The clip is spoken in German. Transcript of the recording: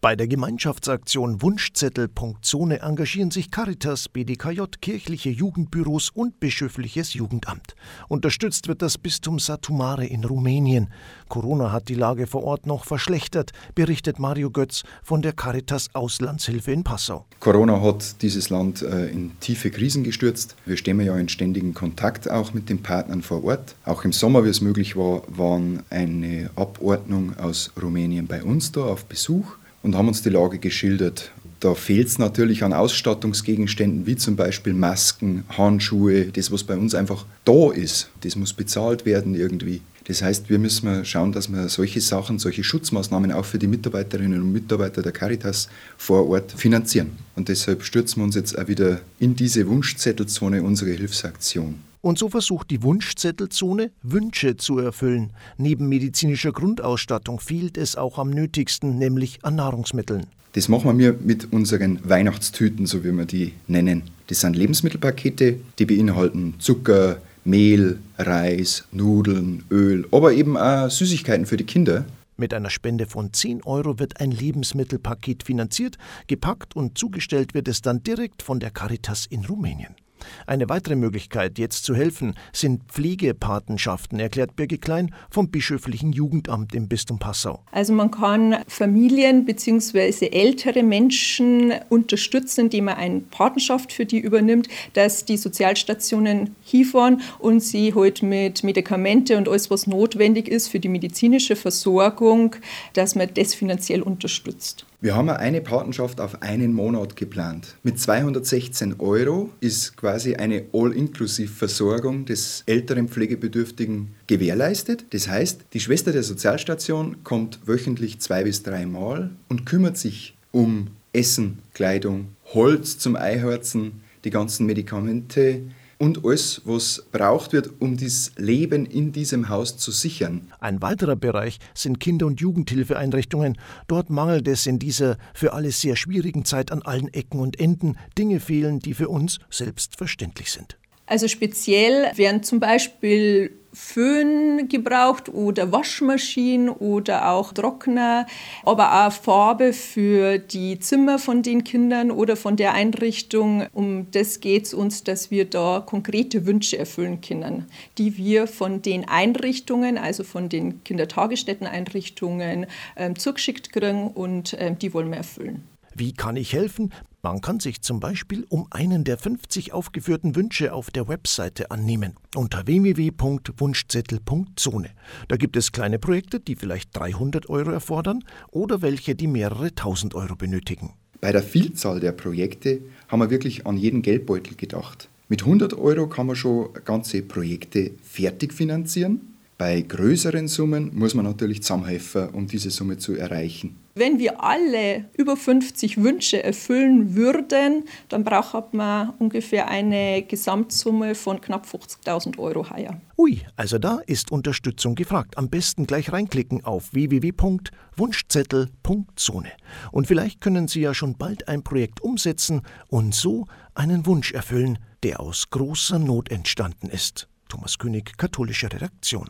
Bei der Gemeinschaftsaktion Wunschzettel.zone engagieren sich Caritas, BDKJ, kirchliche Jugendbüros und bischöfliches Jugendamt. Unterstützt wird das Bistum Satumare in Rumänien. Corona hat die Lage vor Ort noch verschlechtert, berichtet Mario Götz von der Caritas Auslandshilfe in Passau. Corona hat dieses Land äh, in tiefe Krisen gestürzt. Wir stehen ja in ständigen Kontakt auch mit den Partnern vor Ort. Auch im Sommer, wie es möglich war, waren eine Abordnung aus Rumänien bei uns da auf Besuch und haben uns die Lage geschildert. Da fehlt es natürlich an Ausstattungsgegenständen wie zum Beispiel Masken, Handschuhe, das, was bei uns einfach da ist. Das muss bezahlt werden irgendwie. Das heißt, wir müssen schauen, dass wir solche Sachen, solche Schutzmaßnahmen auch für die Mitarbeiterinnen und Mitarbeiter der Caritas vor Ort finanzieren. Und deshalb stürzen wir uns jetzt auch wieder in diese Wunschzettelzone, unsere Hilfsaktion. Und so versucht die Wunschzettelzone, Wünsche zu erfüllen. Neben medizinischer Grundausstattung fehlt es auch am nötigsten, nämlich an Nahrungsmitteln. Das machen wir mit unseren Weihnachtstüten, so wie wir die nennen. Das sind Lebensmittelpakete, die beinhalten Zucker, Mehl, Reis, Nudeln, Öl, aber eben auch Süßigkeiten für die Kinder. Mit einer Spende von 10 Euro wird ein Lebensmittelpaket finanziert, gepackt und zugestellt wird es dann direkt von der Caritas in Rumänien. Eine weitere Möglichkeit, jetzt zu helfen, sind Pflegepatenschaften, erklärt Birgit Klein vom Bischöflichen Jugendamt im Bistum Passau. Also man kann Familien bzw. ältere Menschen unterstützen, indem man eine Patenschaft für die übernimmt, dass die Sozialstationen hinfahren und sie halt mit Medikamente und alles, was notwendig ist für die medizinische Versorgung, dass man das finanziell unterstützt. Wir haben eine Patenschaft auf einen Monat geplant. Mit 216 Euro ist quasi eine All-Inclusive-Versorgung des älteren Pflegebedürftigen gewährleistet. Das heißt, die Schwester der Sozialstation kommt wöchentlich zwei bis dreimal und kümmert sich um Essen, Kleidung, Holz zum Eiharzen, die ganzen Medikamente, und alles, was braucht wird, um das Leben in diesem Haus zu sichern. Ein weiterer Bereich sind Kinder- und Jugendhilfeeinrichtungen. Dort mangelt es in dieser für alle sehr schwierigen Zeit an allen Ecken und Enden. Dinge fehlen, die für uns selbstverständlich sind. Also speziell werden zum Beispiel Föhn gebraucht oder Waschmaschinen oder auch Trockner, aber auch Farbe für die Zimmer von den Kindern oder von der Einrichtung. Um das geht es uns, dass wir da konkrete Wünsche erfüllen können, die wir von den Einrichtungen, also von den Kindertagesstätteneinrichtungen, ähm, zugeschickt kriegen und ähm, die wollen wir erfüllen. Wie kann ich helfen? Man kann sich zum Beispiel um einen der 50 aufgeführten Wünsche auf der Webseite annehmen, unter www.wunschzettel.zone. Da gibt es kleine Projekte, die vielleicht 300 Euro erfordern oder welche, die mehrere tausend Euro benötigen. Bei der Vielzahl der Projekte haben wir wirklich an jeden Geldbeutel gedacht. Mit 100 Euro kann man schon ganze Projekte fertig finanzieren. Bei größeren Summen muss man natürlich zusammenhelfen, um diese Summe zu erreichen. Wenn wir alle über 50 Wünsche erfüllen würden, dann braucht man ungefähr eine Gesamtsumme von knapp 50.000 Euro heuer. Ui, also da ist Unterstützung gefragt. Am besten gleich reinklicken auf www.wunschzettel.zone. Und vielleicht können Sie ja schon bald ein Projekt umsetzen und so einen Wunsch erfüllen, der aus großer Not entstanden ist. Thomas König, katholische Redaktion.